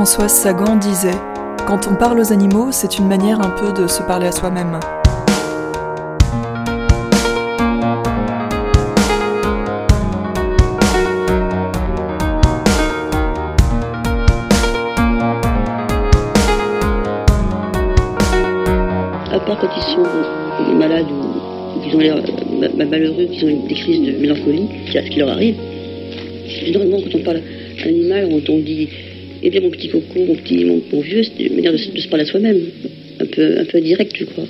Françoise Sagan disait Quand on parle aux animaux, c'est une manière un peu de se parler à soi-même. À part quand ils sont malades ou ont l'air euh, ma- malheureux, qu'ils ont des crises de mélancolie, c'est à ce qui leur arrive. Généralement, quand on parle animal, on dit Eh bien, mon petit coco, mon petit, mon, mon vieux, c'est une manière de, se- de se parler à soi-même. Un peu, un peu direct, je crois.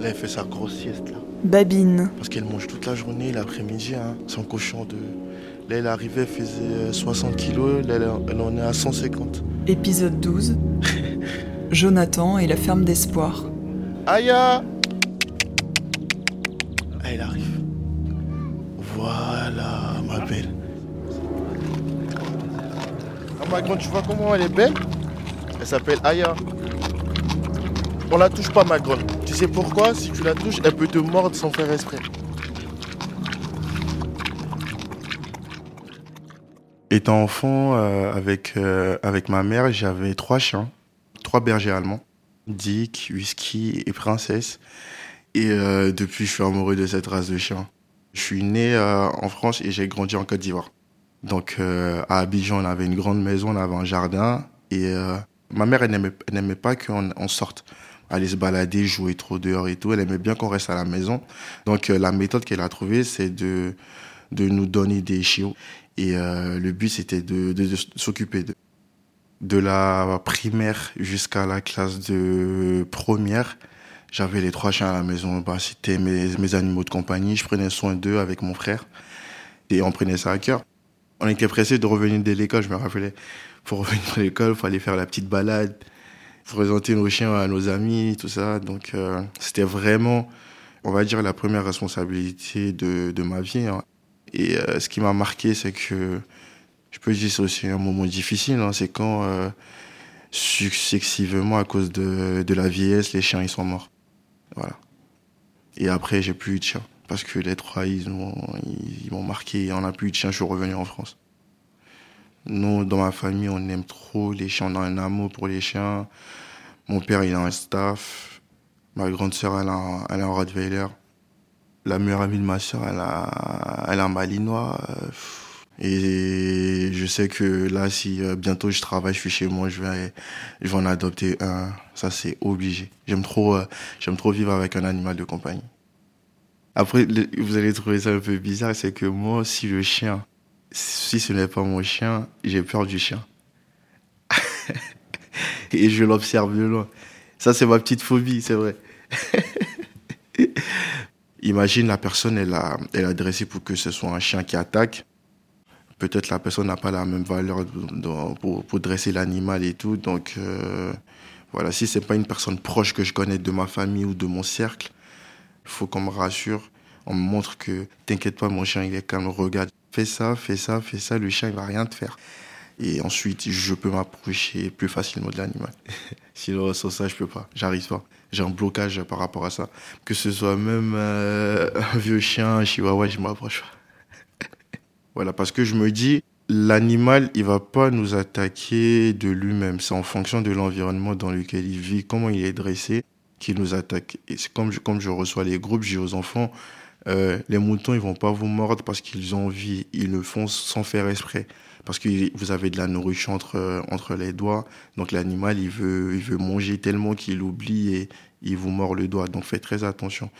Là, elle fait sa grosse sieste, là. Babine, Parce qu'elle mange toute la journée, l'après-midi, hein. Son cochon de... Là, elle arrivait, elle faisait 60 kilos, là, elle, elle en est à 150. épisode 12. Jonathan et la ferme d'espoir. Aya Ah, elle arrive. Voilà, ma belle. Ah, ma grande, tu vois comment elle est belle? Elle s'appelle Aya. On la touche pas, ma grande. Tu sais pourquoi? Si tu la touches, elle peut te mordre sans faire exprès. Étant enfant, euh, avec, euh, avec ma mère, j'avais trois chiens, trois bergers allemands. Dick, Whisky et Princesse. Et euh, depuis, je suis amoureux de cette race de chiens. Je suis né euh, en France et j'ai grandi en Côte d'Ivoire. Donc euh, à Abidjan, on avait une grande maison, on avait un jardin. Et ma mère, elle n'aimait, pas qu'on on sorte. Aller se balader, jouer trop dehors et tout. Elle aimait bien qu'on reste à la maison. Donc la méthode qu'elle a trouvée, c'est de, de nous donner des chiots. Et le but, c'était de- de s'occuper d'eux de la primaire jusqu'à la classe de première, j'avais les trois chiens à la maison. Bah, c'était mes, animaux de compagnie. Je prenais soin d'eux avec mon frère. Et on prenait ça à cœur. On était pressés de revenir de l'école, je me rappelais. Pour revenir de l'école, il fallait faire la petite balade, présenter nos chiens à nos amis, tout ça. Donc, euh, c'était vraiment, on va dire, la première responsabilité de, de ma vie. hein. Et euh, ce qui m'a marqué, c'est que je peux dire c'est aussi un moment difficile. hein. C'est quand, euh, successivement, à cause de, la vieillesse, les chiens ils sont morts. Voilà. Et après, j'ai plus eu de chiens. Parce que les trois, ils m'ont ils, m'ont marqué. On n'a plus eu de chiens, je suis revenu en France. Nous, dans ma famille, on aime trop les chiens. On a un amour pour les chiens. Mon père, il a un staff. Ma grande sœur, elle a, un- elle Rottweiler. La meilleure amie de ma sœur, elle a, elle a un Malinois. Euh, et je sais que là, si euh, bientôt je travaille, je suis chez moi, je vais, je vais en adopter un. Ça, c'est obligé. J'aime trop, euh, j'aime trop vivre avec un animal de compagnie. Après, vous allez trouver ça un peu bizarre, c'est que moi, si le chien, si ce n'est pas mon chien, j'ai peur du chien. Et je l'observe de loin. Ça, c'est ma petite phobie, c'est vrai. Imagine la personne, elle elle a dressé pour que ce soit un chien qui attaque peut-être la personne n'a pas la même valeur pour, pour dresser l'animal et tout. Donc euh, voilà, si c'est pas une personne proche que je connais de ma famille ou de mon cercle, il faut qu'on me rassure. On me montre que t'inquiète pas, mon chien il est calme, regarde, fais ça, fais ça, fais ça, le chien il va rien te faire. Et ensuite, je peux m'approcher plus facilement de l'animal. Sinon, sans ça, je peux pas. J'arrive pas. J'ai un blocage par rapport à ça. Que ce soit même euh, un vieux chien, un chihuahua, je m'approche pas. Voilà, parce que je me dis, l'animal, il va pas nous attaquer de lui-même. C'est en fonction de l'environnement dans lequel il vit, comment il est dressé, qu'il nous attaque. Et c'est comme je, comme je reçois les groupes, dis aux enfants, euh, les moutons, ils vont pas vous mordre parce qu'ils ont envie. Ils le font sans faire exprès. Parce que vous avez de la nourriture entre, euh, entre les doigts. Donc l'animal, il veut, il veut manger tellement qu'il oublie et il vous mord le doigt. Donc faites très attention.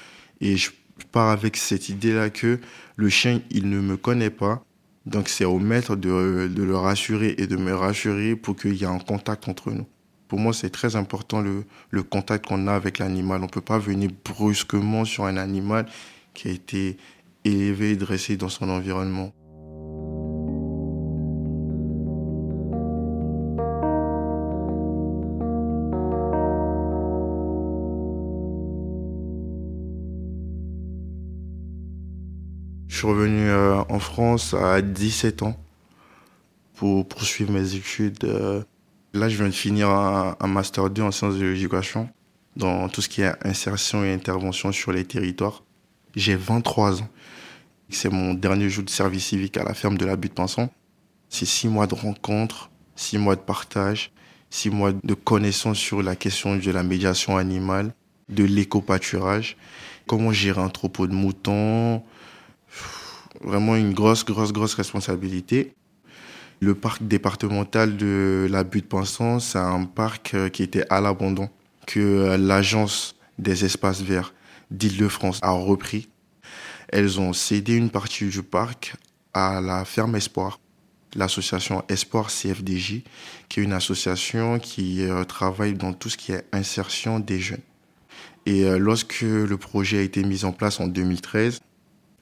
Et je pars avec cette idée-là que le chien, il ne me connaît pas. Donc c'est au maître de, de le rassurer et de me rassurer pour qu'il y ait un contact entre nous. Pour moi, c'est très important le, le contact qu'on a avec l'animal. On ne peut pas venir brusquement sur un animal qui a été élevé et dressé dans son environnement. Suis revenu euh, en France à 17 ans pour poursuivre mes études. euh. Là, je viens de finir un, Master 2 en sciences de l'éducation. dans tout ce qui est insertion et intervention sur les territoires. J'ai 23 ans. C'est mon dernier jour de service civique à la ferme de la butte Pinson. C'est six mois de rencontres, six mois de partage, six mois de connaissances sur la question de la médiation animale, de l'éco-pâturage, comment gérer un troupeau de moutons. Vraiment une grosse, grosse, grosse responsabilité. Le parc départemental de la butte Pinson, c'est un parc euh, qui était à l'abandon, que euh, l'agence des espaces verts d'Île-de-France a repris. Elles ont cédé une partie du parc à la ferme Espoir, l'association Espoir CFDJ, qui est une association qui euh, travaille dans tout ce qui est insertion des jeunes. Et lorsque le projet a été mis en place en 2013,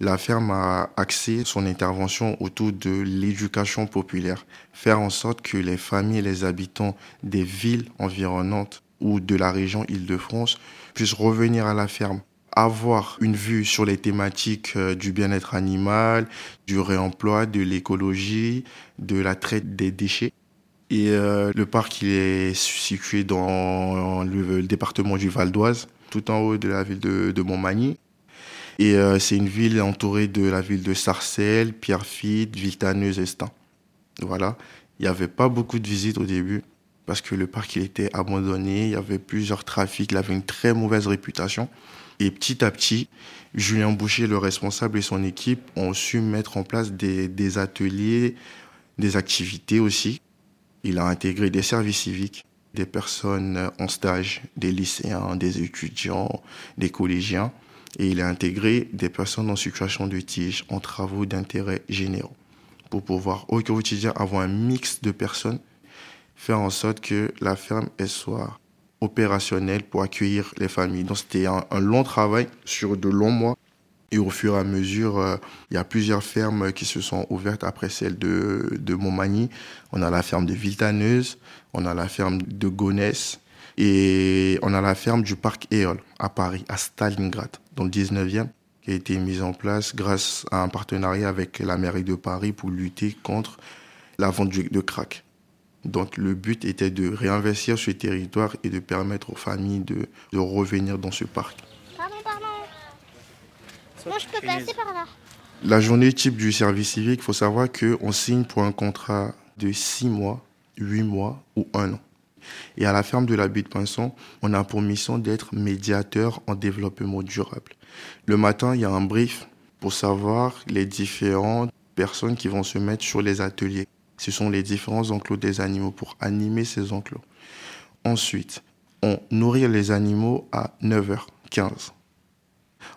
la ferme a axé son intervention autour de l'éducation populaire, faire en sorte que les familles et les habitants des villes environnantes ou de la région Île-de-France puissent revenir à la ferme, avoir une vue sur les thématiques euh, du bien-être animal, du réemploi, de l'écologie, de la traite des déchets. Et euh, le parc est situé dans le, département du Val d'Oise, tout en haut de la ville de Montmagny. Et euh, c'est une ville entourée de la ville de Sarcelles, Pierrefitte, Villetaneuse, Estin. Voilà. Il n'y avait pas beaucoup de visites au début parce que le parc il était abandonné, il y avait plusieurs trafics, il avait une très mauvaise réputation. Et petit à petit, Julien Boucher, le responsable et son équipe ont su mettre en place des, des ateliers, des activités aussi. Il a intégré des services civiques, des personnes en stage, des lycéens, des étudiants, des collégiens et il a intégré des personnes en situation de tige en travaux d'intérêt généraux pour pouvoir au quotidien avoir un mix de personnes, faire en sorte que la ferme soit opérationnelle pour accueillir les familles. Donc c'était un, long travail sur de longs mois. Et au fur et à mesure, euh, il y a plusieurs fermes qui se sont ouvertes après celle de, de Montmagny. On a la ferme de Viltaneuse, on a la ferme de Gonesse, et on a la ferme du parc Éole à Paris, à Stalingrad, dans le 19e, qui a été mise en place grâce à un partenariat avec la mairie de Paris pour lutter contre la vente de crack. Donc le but était de réinvestir ce territoire et de permettre aux familles de, de revenir dans ce parc. Pardon, pardon. Moi, je peux passer par là. La journée type du service civique, il faut savoir qu'on signe pour un contrat de 6 mois, 8 mois ou 1 an. Et à la ferme de la butte Pinson, on a pour mission d'être médiateur en développement durable. Le matin, il y a un brief pour savoir les différentes personnes qui vont se mettre sur les ateliers. Ce sont les différents enclos des animaux pour animer ces enclos. Ensuite, on nourrit les animaux à 9h15.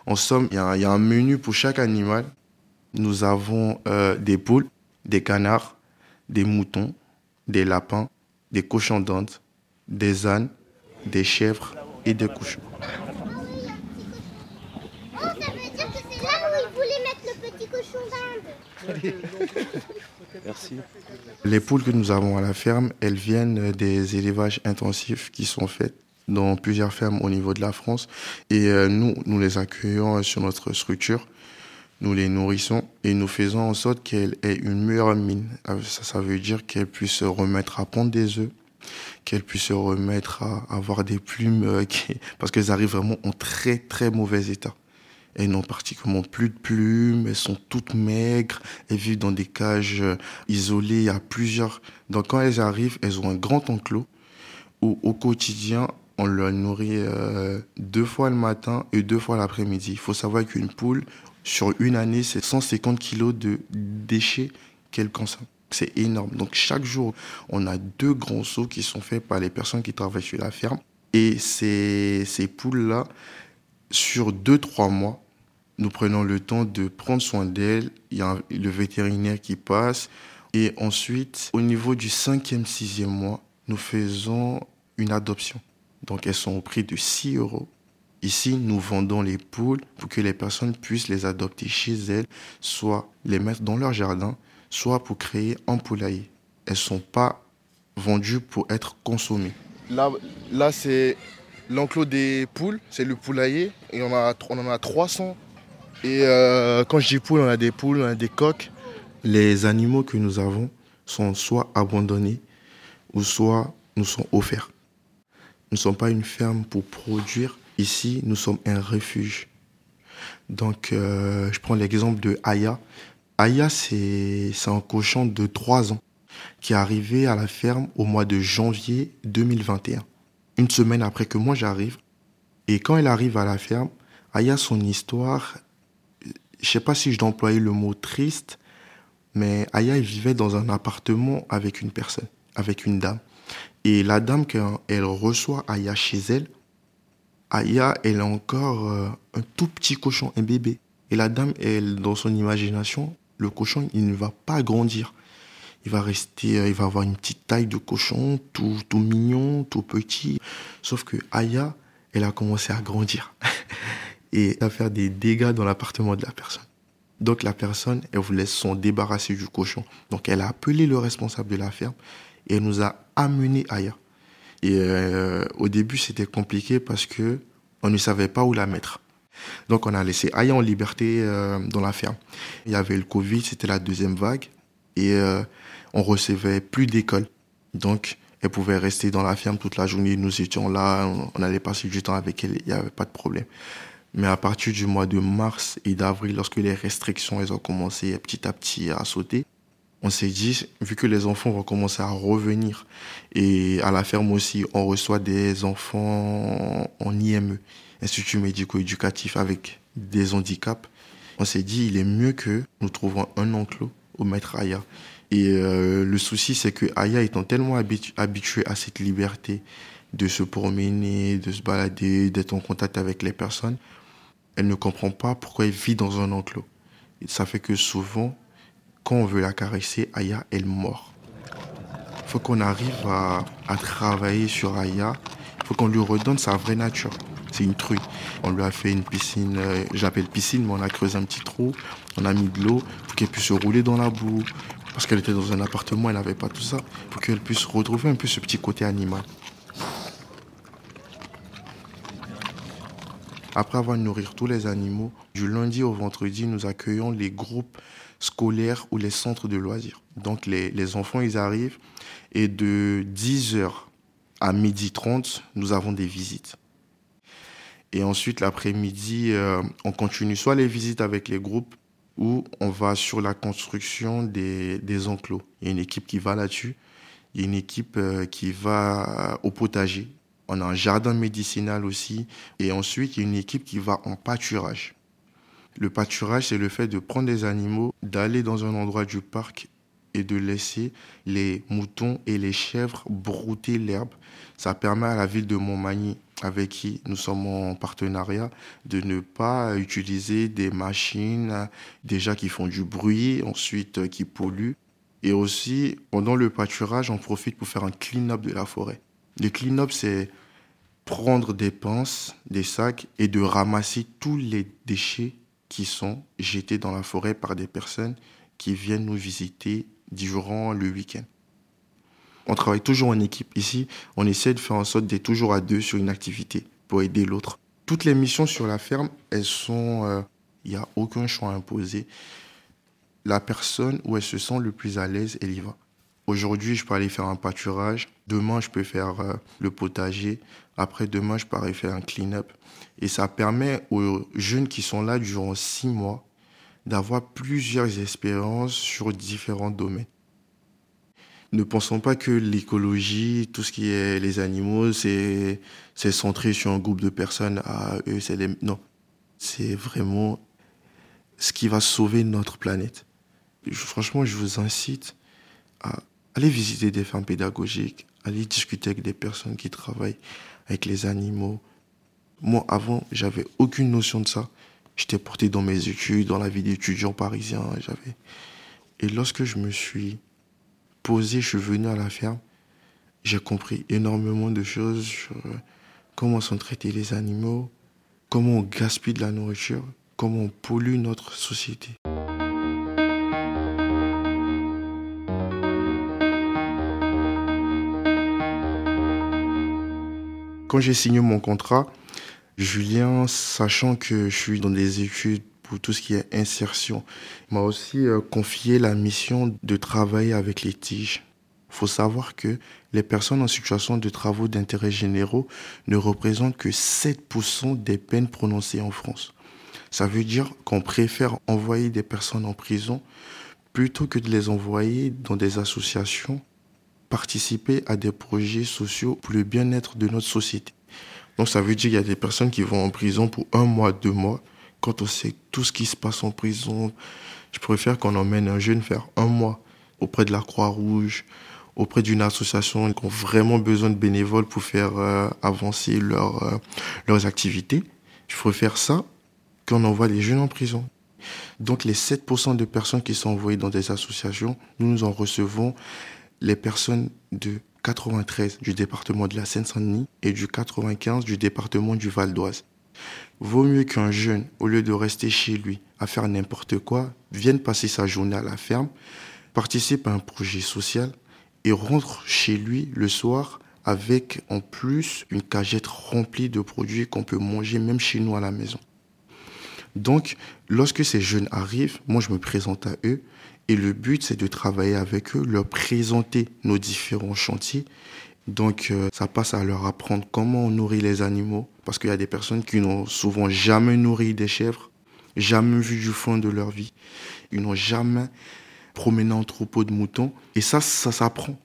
En somme, il y, a, un menu pour chaque animal. Nous avons euh, des poules, des canards, des moutons, des lapins, des cochons d'Inde, des ânes, des chèvres et des cochons. Oh, ça veut dire que c'est là où ils voulaient mettre le petit cochon d'Inde. Merci. Les poules que nous avons à la ferme, elles viennent des élevages intensifs qui sont faits dans plusieurs fermes au niveau de la France. Et euh, nous, nous les accueillons sur notre structure nous les nourrissons et nous faisons en sorte qu'elle ait une meilleure mine. Euh, ça, veut dire qu'elle puisse se remettre à pondre des œufs, qu'elle puisse se remettre à avoir des plumes, euh, parce qu'elles arrivent vraiment en très très mauvais état. Elles n'ont pratiquement plus de plumes, elles sont toutes maigres, elles vivent dans des cages euh, isolées à plusieurs. Donc quand elles arrivent, elles ont un grand enclos où au quotidien, on leur nourrit deux fois le matin et deux fois l'après-midi. Il faut savoir qu'une poule, sur une année, c'est 150 kilos de déchets qu'elle consomme. C'est énorme. Donc chaque jour, on a deux grands seaux qui sont faits par les personnes qui travaillent sur la ferme. Et ces, ces poules-là, sur deux, trois mois, nous prenons le temps de prendre soin d'elles. Il y a le vétérinaire qui passe. Et ensuite, au niveau du cinquième, sixième mois, nous faisons une adoption. Donc elles sont au prix de 6 euros. Ici, nous vendons les poules pour que les personnes puissent les adopter chez elles, soit les mettre dans leur jardin, soit pour créer un poulailler. Elles ne sont pas vendues pour être consommées. Là, là c'est l'enclos des poules, c'est le poulailler, et on, a, on en a 300. Et euh, quand je dis poules, on a des poules, on a des coques. Les animaux que nous avons sont soit abandonnés, ou soit nous sont offerts. Nous ne sommes pas une ferme pour produire. Ici, nous sommes un refuge. Donc, euh, je prends l'exemple de Aya. Aya, c'est un cochon de 3 ans qui est arrivé à la ferme au mois de janvier 2021. Une semaine après que moi j'arrive. Et quand elle arrive à la ferme, Aya, son histoire, je sais pas si je dois employer le mot triste, mais Aya, elle vivait dans un appartement avec une personne, avec une dame. Et la dame, quand elle reçoit Aya chez elle, Aya, elle a encore euh, un tout petit cochon, un bébé. Et la dame, elle, dans son imagination, le cochon, il ne va pas grandir. Il va rester, euh, il va avoir une petite taille de cochon, tout, tout mignon, tout petit. Sauf que Aya, elle a commencé à grandir et à faire des dégâts dans l'appartement de la personne. Donc la personne, elle voulait s'en débarrasser du cochon. Donc elle a appelé le responsable de la ferme et elle nous a amené Aya. Et euh, au début, c'était compliqué parce que on ne savait pas où la mettre. Donc on a laissé Aya en liberté euh, dans la ferme. Il y avait le Covid, c'était la deuxième vague et euh, on recevait plus d'école. Donc elle pouvait rester dans la ferme toute la journée. Nous étions là, on allait passer du temps avec elle, il n'y avait pas de problème. Mais à partir du mois de mars et d'avril, lorsque les restrictions elles ont commencé petit à petit à sauter, on s'est dit, vu que les enfants vont commencer à revenir, et à la ferme aussi, on reçoit des enfants en IME, Institut médico-éducatif avec des handicaps, on s'est dit, il est mieux que nous trouvons un enclos au maître Aya. Et euh, le souci, c'est que Aya étant tellement habituée à cette liberté de se promener, de se balader, d'être en contact avec les personnes, elle ne comprend pas pourquoi elle vit dans un enclos. Ça fait que souvent, quand on veut la caresser, Aya, elle mord. Il faut qu'on arrive à, travailler sur Aya. Il faut qu'on lui redonne sa vraie nature. C'est une truie. On lui a fait une piscine, euh, j'appelle piscine, mais on a creusé un petit trou. On a mis de l'eau pour qu'elle puisse se rouler dans la boue. Parce qu'elle était dans un appartement, elle n'avait pas tout ça. Pour qu'elle puisse retrouver un peu ce petit côté animal. Après avoir nourri tous les animaux, du lundi au vendredi, nous accueillons les groupes scolaires ou les centres de loisirs. Donc les, enfants, ils arrivent et de 10h à 12h30, nous avons des visites. Et ensuite, l'après-midi, euh, on continue soit les visites avec les groupes ou on va sur la construction des, enclos. Il y a une équipe qui va là-dessus. Il y a une équipe euh, qui va au potager. On a un jardin médicinal aussi. Et ensuite, il y a une équipe qui va en pâturage. Le pâturage, c'est le fait de prendre des animaux, d'aller dans un endroit du parc et de laisser les moutons et les chèvres brouter l'herbe. Ça permet à la ville de Montmagny, avec qui nous sommes en partenariat, de ne pas utiliser des machines déjà qui font du bruit, ensuite euh, qui polluent. Et aussi, pendant le pâturage, on profite pour faire un clean-up de la forêt. Le clean-up, c'est prendre des pinces, des sacs et de ramasser tous les déchets qui sont jetés dans la forêt par des personnes qui viennent nous visiter durant le week-end. On travaille toujours en équipe. Ici, on essaie de faire en sorte d'être toujours à deux sur une activité pour aider l'autre. Toutes les missions sur la ferme, elles sont... Euh, il n'y a aucun choix imposé. La personne où elle se sent le plus à l'aise, elle y va. Aujourd'hui, je peux aller faire un pâturage. Demain, je peux faire euh, le potager. Après demain, je peux aller faire un clean-up. Et ça permet aux jeunes qui sont là durant six mois d'avoir plusieurs expériences sur différents domaines. Ne pensons pas que l'écologie, tout ce qui est les animaux, c'est centré sur un groupe de personnes. Ah, eux, c'est. Non, c'est vraiment ce qui va sauver notre planète. Franchement, je vous incite à aller visiter des fermes pédagogiques, aller discuter avec des personnes qui travaillent avec les animaux. Moi, avant, j'avais aucune notion de ça. J'étais porté dans mes études, dans la vie d'étudiant parisien. J'avais. Et lorsque je me suis posé, je suis venu à la ferme, j'ai compris énormément de choses sur euh, comment sont traités les animaux, comment on gaspille de la nourriture, comment on pollue notre société. Quand j'ai signé mon contrat, Julien, sachant que je suis dans des études pour tout ce qui est insertion, m'a aussi euh, confié la mission de travailler avec les tiges. faut savoir que les personnes en situation de travaux d'intérêt généraux ne représentent que 7% des peines prononcées en France. Ça veut dire qu'on préfère envoyer des personnes en prison plutôt que de les envoyer dans des associations participer à des projets sociaux pour le bien-être de notre société. Donc ça veut dire qu'il y a des personnes qui vont en prison pour un mois, deux mois. Quand on sait tout ce qui se passe en prison, je préfère qu'on emmène un jeune faire un mois auprès de la Croix-Rouge, auprès d'une association qui ont vraiment besoin de bénévoles pour faire euh, avancer euh, leurs activités. Je préfère ça qu'on envoie les jeunes en prison. Donc les 7% de personnes qui sont envoyées dans des associations, nous nous en recevons les personnes de 93 du département de la Seine-Saint-Denis et du 95 du département du Val d'Oise. Vaut mieux qu'un jeune, au lieu de rester chez lui à faire n'importe quoi, vienne passer sa journée à la ferme, participe à un projet social et rentre chez lui le soir avec en plus une cagette remplie de produits qu'on peut manger même chez nous à la maison. Donc, lorsque ces jeunes arrivent, moi je me présente à eux et le but, c'est de travailler avec eux, leur présenter nos différents chantiers. Donc, euh, ça passe à leur apprendre comment on nourrit les animaux. Parce qu'il y a des personnes qui n'ont souvent jamais nourri des chèvres, jamais vu du fond de leur vie. Ils n'ont jamais promené en troupeau de moutons. Et ça, ça s'apprend.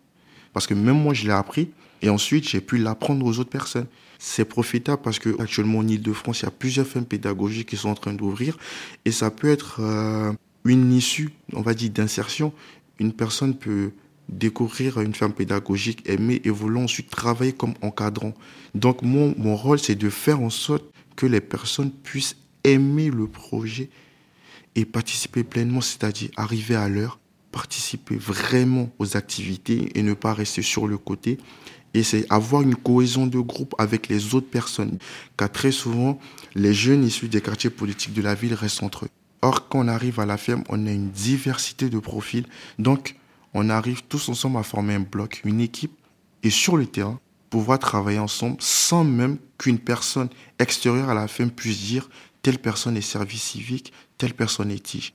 Parce que même moi, je l'ai appris. Et ensuite, j'ai pu l'apprendre aux autres personnes. C'est profitable parce que actuellement en Ile-de-France, il y a plusieurs fermes pédagogiques qui sont en train d'ouvrir. Et ça peut être euh, une issue, on va dire, d'insertion. Une personne peut découvrir une ferme pédagogique, aimer et vouloir ensuite travailler comme encadrant. Donc mon, mon rôle, c'est de faire en sorte que les personnes puissent aimer le projet et participer pleinement, c'est-à-dire arriver à l'heure, participer vraiment aux activités et ne pas rester sur le côté. Et c'est avoir une cohésion de groupe avec les autres personnes. Car très souvent, les jeunes issus des quartiers politiques de la ville restent entre eux. Or, quand on arrive à la ferme, on a une diversité de profils. Donc, on arrive tous ensemble à former un bloc, une équipe, et sur le terrain, pouvoir travailler ensemble sans même qu'une personne extérieure à la ferme puisse dire telle personne est service civique, telle personne est tige.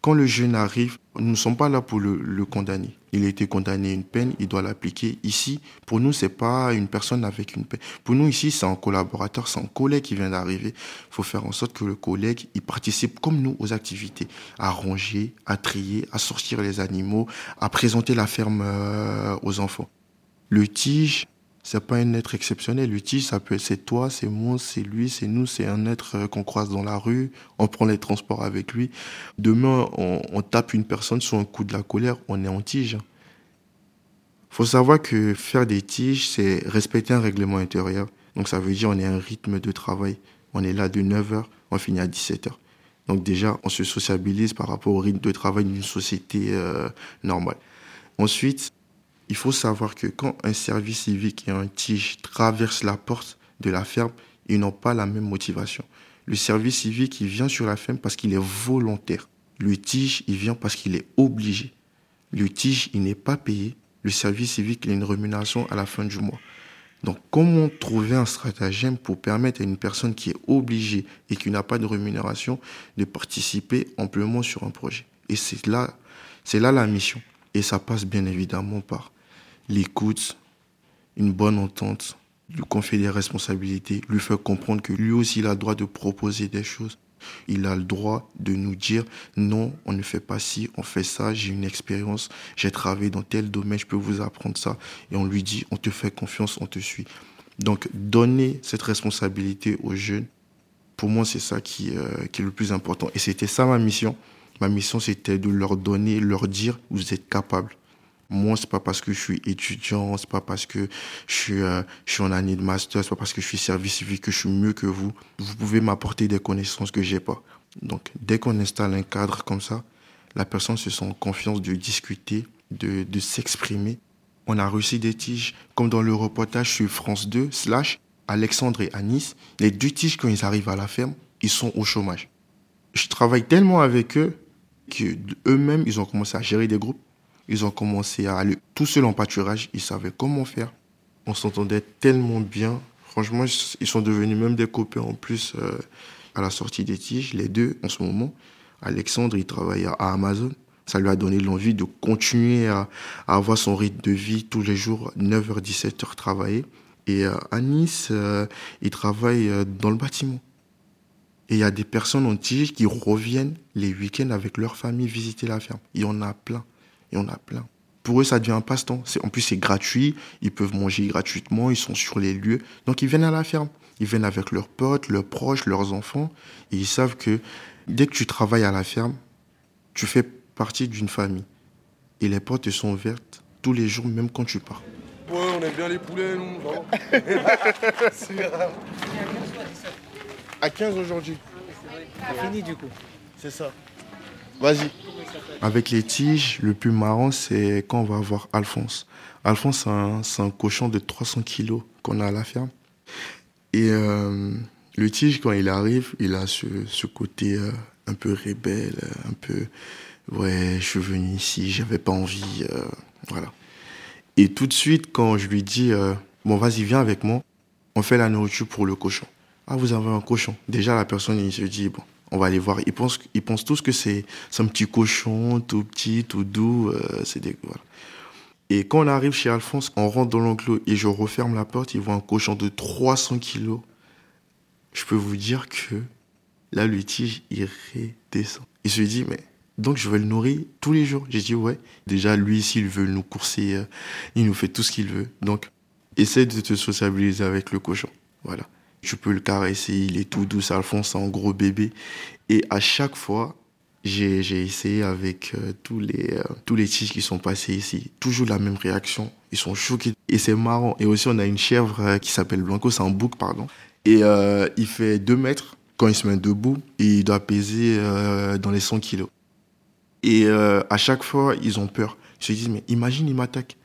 Quand le jeune arrive, nous ne sommes pas là pour le, condamner. Il a été condamné à une peine, il doit l'appliquer. Ici, pour nous, c'est pas une personne avec une peine. Pour nous, ici, c'est un collaborateur, c'est un collègue qui vient d'arriver. Il faut faire en sorte que le collègue, il participe comme nous aux activités, à ranger, à trier, à sortir les animaux, à présenter la ferme euh, aux enfants. Le tige, c'est pas un être exceptionnel. L'outil, ça peut être c'est toi, c'est moi, c'est lui, c'est nous, c'est un être euh, qu'on croise dans la rue, on prend les transports avec lui. Demain, on, tape une personne sur un coup de la colère, on est en tige. Faut savoir que faire des tiges, c'est respecter un règlement intérieur. Donc ça veut dire on est un rythme de travail. On est là de 9h, on finit à 17h. Donc déjà, on se sociabilise par rapport au rythme de travail d'une société euh, normale. Ensuite, il faut savoir que quand un service civique et un tige traversent la porte de la ferme, ils n'ont pas la même motivation. Le service civique, il vient sur la ferme parce qu'il est volontaire. Le tige, il vient parce qu'il est obligé. Le tige, il n'est pas payé. Le service civique, il a une rémunération à la fin du mois. Donc, comment trouver un stratagème pour permettre à une personne qui est obligée et qui n'a pas de rémunération de participer amplement sur un projet? Et c'est là, c'est là la mission. Et ça passe bien évidemment par l'écoute, une bonne entente, lui confier des responsabilités, lui faire comprendre que lui aussi il a le droit de proposer des choses. Il a le droit de nous dire non, on ne fait pas ci, on fait ça, j'ai une expérience, j'ai travaillé dans tel domaine, je peux vous apprendre ça. Et on lui dit, on te fait confiance, on te suit. Donc donner cette responsabilité aux jeunes, pour moi c'est ça qui, euh, est le plus important. Et c'était ça ma mission. Ma mission c'était de leur donner, leur dire, vous êtes capable. Moi, c'est pas parce que je suis étudiant, c'est pas parce que je suis, euh, je suis en année de master, c'est pas parce que je suis service civique que je suis mieux que vous. Vous pouvez m'apporter des connaissances que j'ai pas. Donc, dès qu'on installe un cadre comme ça, la personne se sent en confiance de discuter, de, de s'exprimer. On a reçu des tiges, comme dans le reportage sur France 2, slash Alexandre et Anis. Les deux tiges, quand ils arrivent à la ferme, ils sont au chômage. Je travaille tellement avec eux que eux-mêmes, ils ont commencé à gérer des groupes ils ont commencé à aller tout seul en pâturage. Ils savaient comment faire. On s'entendait tellement bien. Franchement, ils sont devenus même des copains en plus euh, à la sortie des tiges, les deux en ce moment. Alexandre, il travaille à Amazon. Ça lui a donné l'envie de continuer à, avoir son rythme de vie tous les jours, 9h, 17h travailler. Et euh, à Nice, euh, il travaille dans le bâtiment. Et il y a des personnes en tige qui reviennent les week-ends avec leur famille visiter la ferme. Il y en a plein. Il y en a plein. Pour eux, ça devient un passe-temps. En plus, c'est gratuit. Ils peuvent manger gratuitement. Ils sont sur les lieux. Donc, ils viennent à la ferme. Ils viennent avec leurs potes, leurs proches, leurs enfants. Et ils savent que dès que tu travailles à la ferme, tu fais partie d'une famille. Et les portes te sont ouvertes tous les jours, même quand tu pars. Ouais, on aime bien les poulets, nous. c'est grave. À 15 aujourd'hui. C'est fini du coup. C'est ça. Vas-y. Avec les tiges, le plus marrant, c'est quand on va voir Alphonse. Alphonse, c'est un, cochon de 300 kilos qu'on a à la ferme. Et euh, le tige, quand il arrive, il a ce, côté euh, un peu rebelle, un peu ouais, je suis venu ici, j'avais pas envie, euh, voilà. Et tout de suite, quand je lui dis bon, vas-y, viens avec moi, on fait la nourriture pour le cochon. Ah, vous avez un cochon. Déjà, la personne, il se dit bon, on va aller voir. Ils pensent, ils pensent tous que c'est un petit cochon, tout petit, tout doux. c'est des. Et quand on arrive chez Alphonse, on rentre dans l'enclos et je referme la porte, il voit un cochon de 300 kilos je peux vous dire que là, le tige, il redescend. Il se dit, mais donc je vais le nourrir tous les jours. J'ai dit, ouais. Déjà, lui, s'il veut nous courser, euh, il nous fait tout ce qu'il veut. Donc, essaie de te sociabiliser avec le cochon. Voilà. Tu peux le caresser, il est tout doux, Alphonse, c'est un gros bébé. Et à chaque fois, j'ai essayé avec euh, tous les euh, tous les tiges qui sont passés ici. Toujours la même réaction. Ils sont choqués. Et c'est marrant. Et aussi, on a une chèvre qui s'appelle Blanco, c'est un bouc, pardon. Et euh, il fait 2 mètres quand il se met debout et il doit peser euh, dans les 100 kilos. Et euh, à chaque fois, ils ont peur. Ils se disent, mais imagine, il m'attaque.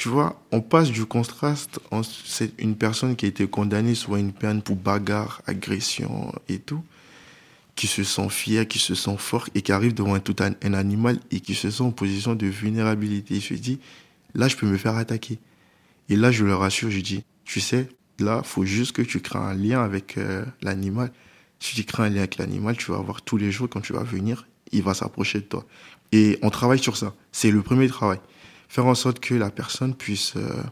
Tu vois, on passe du contraste, c'est une personne qui a été condamnée soit une peine pour bagarre, agression et tout, qui se sent fier, qui se sent fort et qui arrive devant un, tout un, animal et qui se sent en position de vulnérabilité. Il se dit, là, je peux me faire attaquer. Et là, je le rassure, je dis, tu sais, Là, faut juste que tu crées un lien avec euh, l'animal. Si tu crées un lien avec l'animal, tu vas voir tous les jours quand tu vas venir, il va s'approcher de toi. Et on travaille sur ça. C'est le premier travail. Faire en sorte que la personne puisse euh,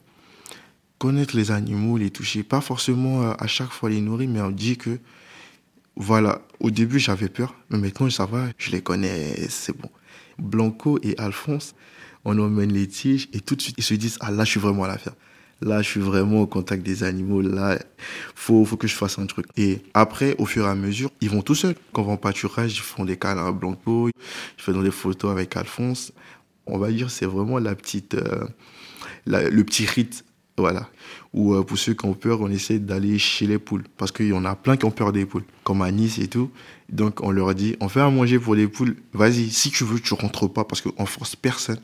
connaître les animaux, les toucher. Pas forcément euh, à chaque fois les nourrir, mais on dit que, voilà, au début j'avais peur, mais maintenant ça va, je les connais, c'est bon. Blanco et Alphonse, on emmène les tiges et tout de suite ils se disent, ah là je suis vraiment à la ferme là, je suis vraiment au contact des animaux, là, faut, faut que je fasse un truc. Et après, au fur et à mesure, ils vont tout seuls. Quand on va en pâturage, ils font des câlins à Blanco, ils font des photos avec Alphonse. On va dire, c'est vraiment la petite, euh, le petit rite, voilà. Ou euh, pour ceux qui ont peur, on essaie d'aller chez les poules. Parce qu'il y en a plein qui ont peur des poules, comme à Nice et tout. Donc, on leur dit, on fait à manger pour les poules. Vas-y, si tu veux, tu rentres pas parce qu'on force personne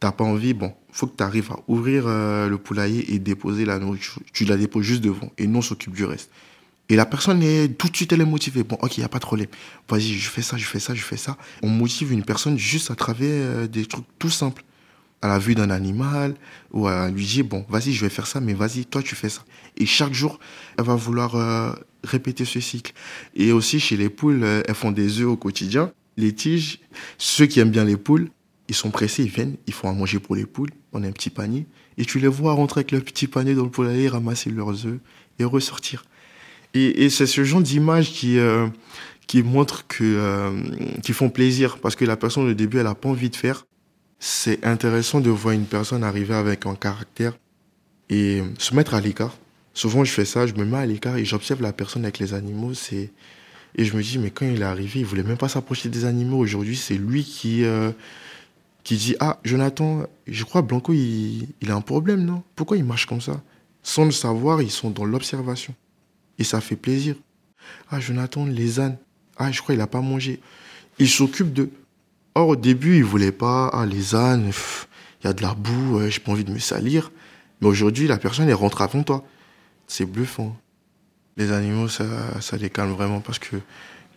t'as pas envie, bon, faut que tu arrives à ouvrir euh, le poulailler et déposer la nourriture. Tu la déposes juste devant et nous s'occupe du reste. Et la personne est tout de suite elle est motivée. Bon, ok, il y a pas de problème. Vas-y, je fais ça, je fais ça, je fais ça. On motive une personne juste à travers euh, des trucs tout simples. À la vue d'un animal ou à lui dire bon, vas-y, je vais faire ça, mais vas-y, toi tu fais ça. Et chaque jour, elle va vouloir euh, répéter ce cycle. Et aussi chez les poules, elles font des œufs au quotidien. Les tiges, ceux qui aiment bien les poules, ils sont pressés, ils viennent, ils font à manger pour les poules, on a un petit panier, et tu les vois rentrer avec leur petit panier dans le poulailler, ramasser leurs œufs et ressortir. Et, c'est ce genre d'image qui, euh, qui montre que, euh, qui font plaisir, parce que la personne au début, elle n'a pas envie de faire. C'est intéressant de voir une personne arriver avec un caractère et se mettre à l'écart. Souvent, je fais ça, je me mets à l'écart et j'observe la personne avec les animaux. C'est et je me dis, mais quand il est arrivé, il voulait même pas s'approcher des animaux. Aujourd'hui, c'est lui qui, euh, qui dit Ah, Jonathan, je crois Blanco, il, il a un problème, non? Pourquoi il marche comme ça? Sans le savoir, ils sont dans l'observation. Et ça fait plaisir. Ah, Jonathan, les ânes. Ah, je crois qu'il n'a pas mangé. Il s'occupe d'eux. Or, au début, il voulait pas. Ah, les ânes, il y a de la boue, j'ai pas envie de me salir. Mais aujourd'hui, la personne, elle rentre avant toi. C'est bluffant. Les animaux, ça, ça les calme vraiment parce que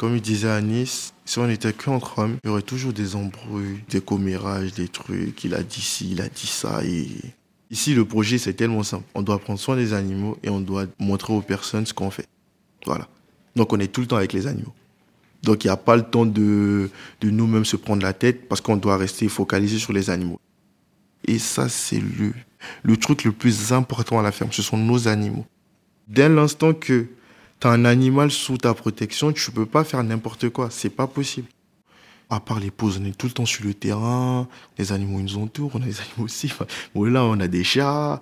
comme il disait à Nice, si on n'était qu'entre hommes, il y aurait toujours des embrouilles, des commérages, des trucs. Il a dit ci, il a dit ça. Ici, le projet, c'est tellement simple. On doit prendre soin des animaux et on doit montrer aux personnes ce qu'on fait. Voilà. Donc, on est tout le temps avec les animaux. Donc il n'y a pas le temps de, de nous-mêmes se prendre la tête parce qu'on doit rester focalisé sur les animaux. Et ça, c'est le, le truc le plus important à la ferme, ce sont nos animaux. Dès l'instant que tu as un animal sous ta protection, tu ne peux pas faire n'importe quoi, c'est pas possible. À part les pauses, on est tout le temps sur le terrain, les animaux nous entourent, on a des animaux aussi. Bon, là, on a des chats,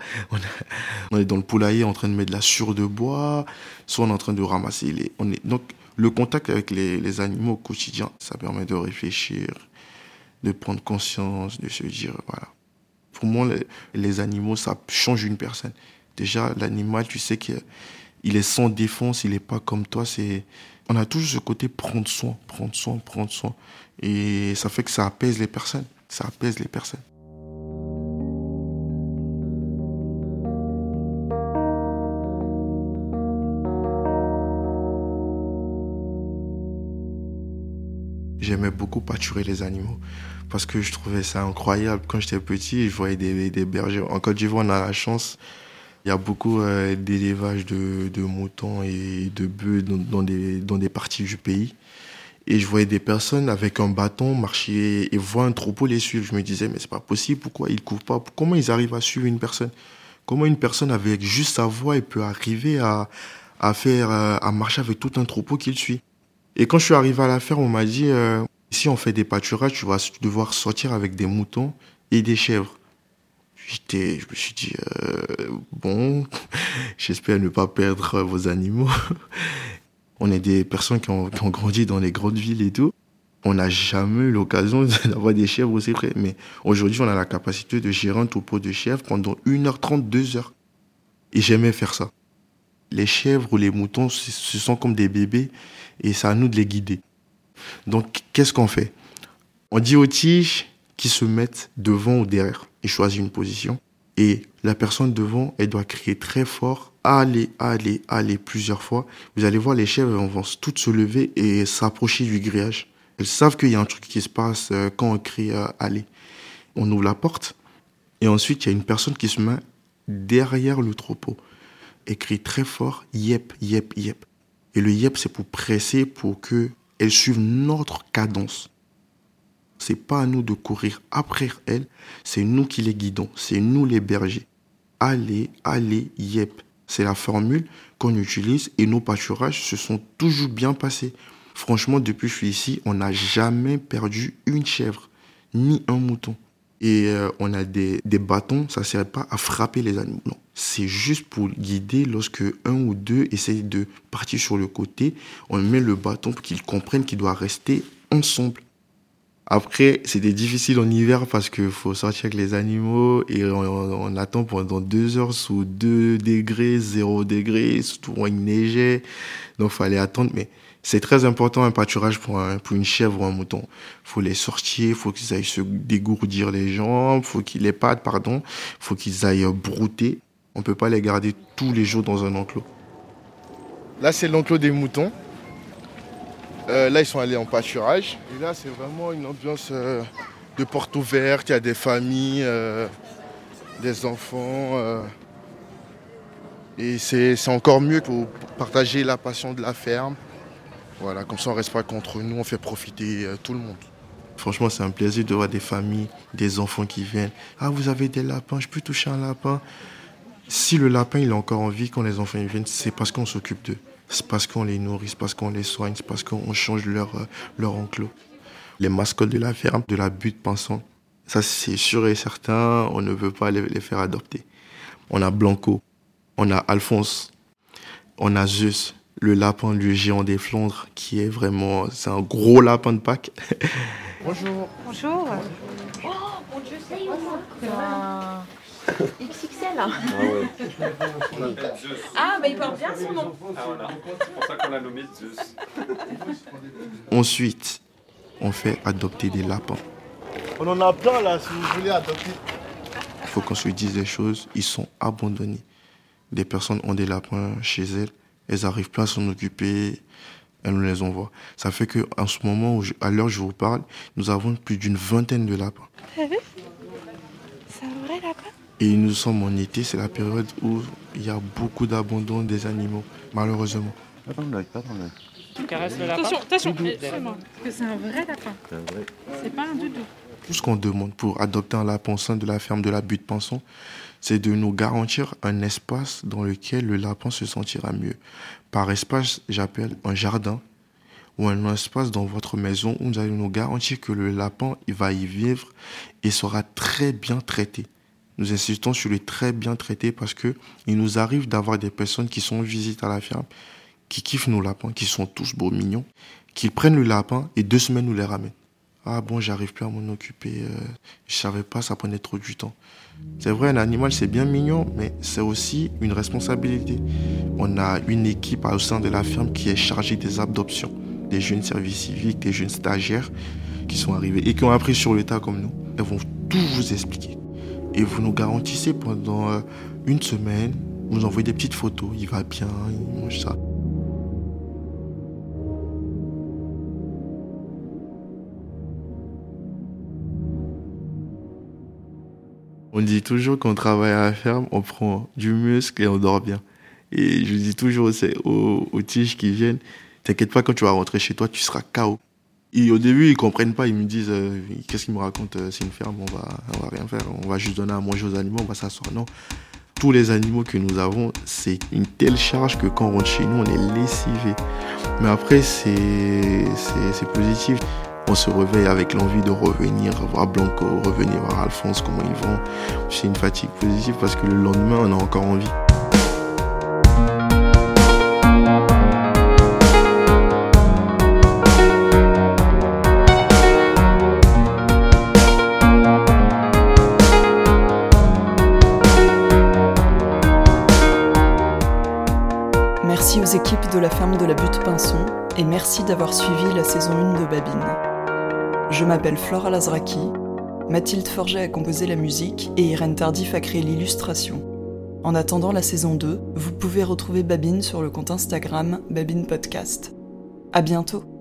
on, est dans le poulailler en train de mettre de la sure de bois, soit on est en train de ramasser. On est... Donc, le contact avec les, animaux au quotidien, ça permet de réfléchir, de prendre conscience, de se dire, voilà. Pour moi, les, les animaux, ça change une personne. Déjà, l'animal, tu sais qu'il il est sans défense, il n'est pas comme toi. C'est, on a toujours ce côté prendre soin, prendre soin, prendre soin. Et ça fait que ça apaise les personnes. Ça apaise les personnes. J'aimais beaucoup pâturer les animaux parce que je trouvais ça incroyable. Quand j'étais petit, je voyais des, des bergers. En Côte d'Ivoire, on a la chance. Il y a beaucoup euh, d'élevage de, moutons et de bœufs dans, des, dans des parties du pays. Et je voyais des personnes avec un bâton marcher et voir un troupeau les suivre. Je me disais, mais c'est pas possible, pourquoi ils courent pas? Comment ils arrivent à suivre une personne? Comment une personne avec juste sa voix peut arriver à, à faire, euh, à marcher avec tout un troupeau qu'il suit? Et quand je suis arrivé à la ferme, on m'a dit, euh, si on fait des pâturages, tu vas devoir sortir avec des moutons et des chèvres. Je me suis dit, euh, bon, j'espère ne pas perdre vos animaux. On est des personnes qui ont, grandi dans les grandes villes et tout. On n'a jamais eu l'occasion d'avoir des chèvres aussi près. Mais aujourd'hui, on a la capacité de gérer un troupeau de chèvres pendant 1h30, 2h. Et j'aimais faire ça. Les chèvres ou les moutons, ce sont comme des bébés et c'est à nous de les guider. Donc, qu'est-ce qu'on fait? On dit aux tiges qui se mettent devant ou derrière et choisit une position. Et la personne devant, elle doit crier très fort, allez, allez, allez, plusieurs fois. Vous allez voir, les chèvres vont toutes se lever et s'approcher du grillage. Elles savent qu'il y a un truc qui se passe euh, quand on crie euh, allez. On ouvre la porte et ensuite il y a une personne qui se met derrière le troupeau et crie très fort yep, yep, yep. Et le yep, c'est pour presser pour que elles suivent notre cadence. C'est pas à nous de courir après elles, c'est nous qui les guidons, c'est nous les bergers. Allez, allez, yep. C'est la formule qu'on utilise et nos pâturages se sont toujours bien passés. Franchement, depuis que je suis ici, on n'a jamais perdu une chèvre, ni un mouton. Et euh, on a des, des bâtons, ça ne sert pas à frapper les animaux. Non, c'est juste pour guider lorsque un ou deux essayent de partir sur le côté. On met le bâton pour qu'ils comprennent qu'ils doivent rester ensemble. Après, c'était difficile en hiver parce qu'il faut sortir avec les animaux et on, on attend pendant deux heures sous 2 degrés, 0 degrés, souvent il neigeait. Donc, fallait attendre. Mais c'est très important un pâturage pour, un- pour une chèvre ou un mouton. faut les sortir, faut qu'ils aillent se dégourdir les jambes, faut qu'ils les pattes, pardon, faut qu'ils aillent brouter. On peut pas les garder tous les jours dans un enclos. Là, c'est l'enclos des moutons. Euh, là, ils sont allés en pâturage. Et là, c'est vraiment une ambiance euh, de porte ouverte. Il y a des familles, euh, des enfants. et c'est encore mieux pour partager la passion de la ferme. Voilà, comme ça, on reste pas contre nous, on fait profiter tout le monde. Franchement, c'est un plaisir de voir des familles, des enfants qui viennent. Ah, vous avez des lapins, je peux toucher un lapin? Si le lapin il est encore en vie quand les enfants viennent, c'est parce qu'on s'occupe d'eux. C'est parce qu'on les nourrit, c'est parce qu'on les soigne, c'est parce qu'on change leur, euh, leur enclos. Les mascottes de la ferme, de la butte pensante, ça c'est sûr et certain, on ne veut pas les, les faire adopter. On a Blanco, on a Alphonse, on a Zeus, le lapin, le géant des Flandres, qui est vraiment, c'est un gros lapin de Pâques. Bonjour. Bonjour. Ah, XXL. Ah, bah il porte bien son nom. Ah voilà, c'est pour ça qu'on l'a nommé Zeus. Ensuite, on fait adopter des lapins. On en a plein là, si vous voulez adopter. Il faut qu'on se dise des choses, ils sont abandonnés. Des personnes ont des lapins chez elles, elles arrivent pas à s'en occuper, elles nous les envoient. Ça fait que en ce moment, où je- à l'heure où je vous parle, nous avons plus d'une vingtaine de lapins. T'as vu? C'est un vrai lapin? Et nous sommes en été, c'est la période où il y a beaucoup d'abandon des animaux, malheureusement. Pas dans l'œil, pas dans l'œil. Tu caresses le lapin Attention, attention. Parce que c'est un vrai lapin. C'est pas un doudou. Tout ce qu'on demande pour adopter un lapin au sein de la ferme de la butte Pinson, c'est de nous garantir un espace dans lequel le lapin se sentira mieux. Par espace, j'appelle un jardin ou un espace dans votre maison où vous allez nous garantir que le lapin il va y vivre et sera très bien traité. Nous insistons sur le très bien traité parce que il nous arrive d'avoir des personnes qui sont en visite à la ferme, qui kiffent nos lapins, qui sont tous beaux, mignons, qui prennent le lapin et deux semaines nous les ramènent. Ah bon, j'arrive plus à m'en occuper. euh, je savais pas, ça prenait trop du temps. C'est vrai, un animal, c'est bien mignon, mais c'est aussi une responsabilité. On a une équipe au sein de la ferme qui est chargée des adoptions. Des jeunes services civiques, des jeunes stagiaires qui sont arrivés et qui ont appris sur le tas comme nous. Elles vont tout vous expliquer. Et vous nous garantissez pendant euh, une semaine, vous envoyez des petites photos. Il va bien, il mange ça. On dit toujours qu'on travaille à la ferme, on prend du muscle et on dort bien. Et je dis toujours aux, tiges qui viennent, t'inquiète pas, quand tu vas rentrer chez toi, tu seras KO. Et au début, ils comprennent pas, ils me disent, euh, qu'est-ce qu'ils me racontent, euh, c'est une ferme, on va, on va rien faire, on va juste donner à manger aux animaux, on va s'asseoir. Non, tous les animaux que nous avons, c'est une telle charge que quand on rentre chez nous, on est lessivé. Mais après, c'est positif. On se réveille avec l'envie de revenir voir Blanco, revenir voir Alphonse, comment ils vont. C'est une fatigue positive parce que le lendemain, on a encore envie. Merci aux équipes de la ferme de la Butte Pinson et merci d'avoir suivi la saison 1 de Babine. Je m'appelle Flora Lazraki, Mathilde Forget a composé la musique et Irène Tardif a créé l'illustration. En attendant la saison 2, vous pouvez retrouver Babine sur le compte Instagram Babine Podcast. À bientôt!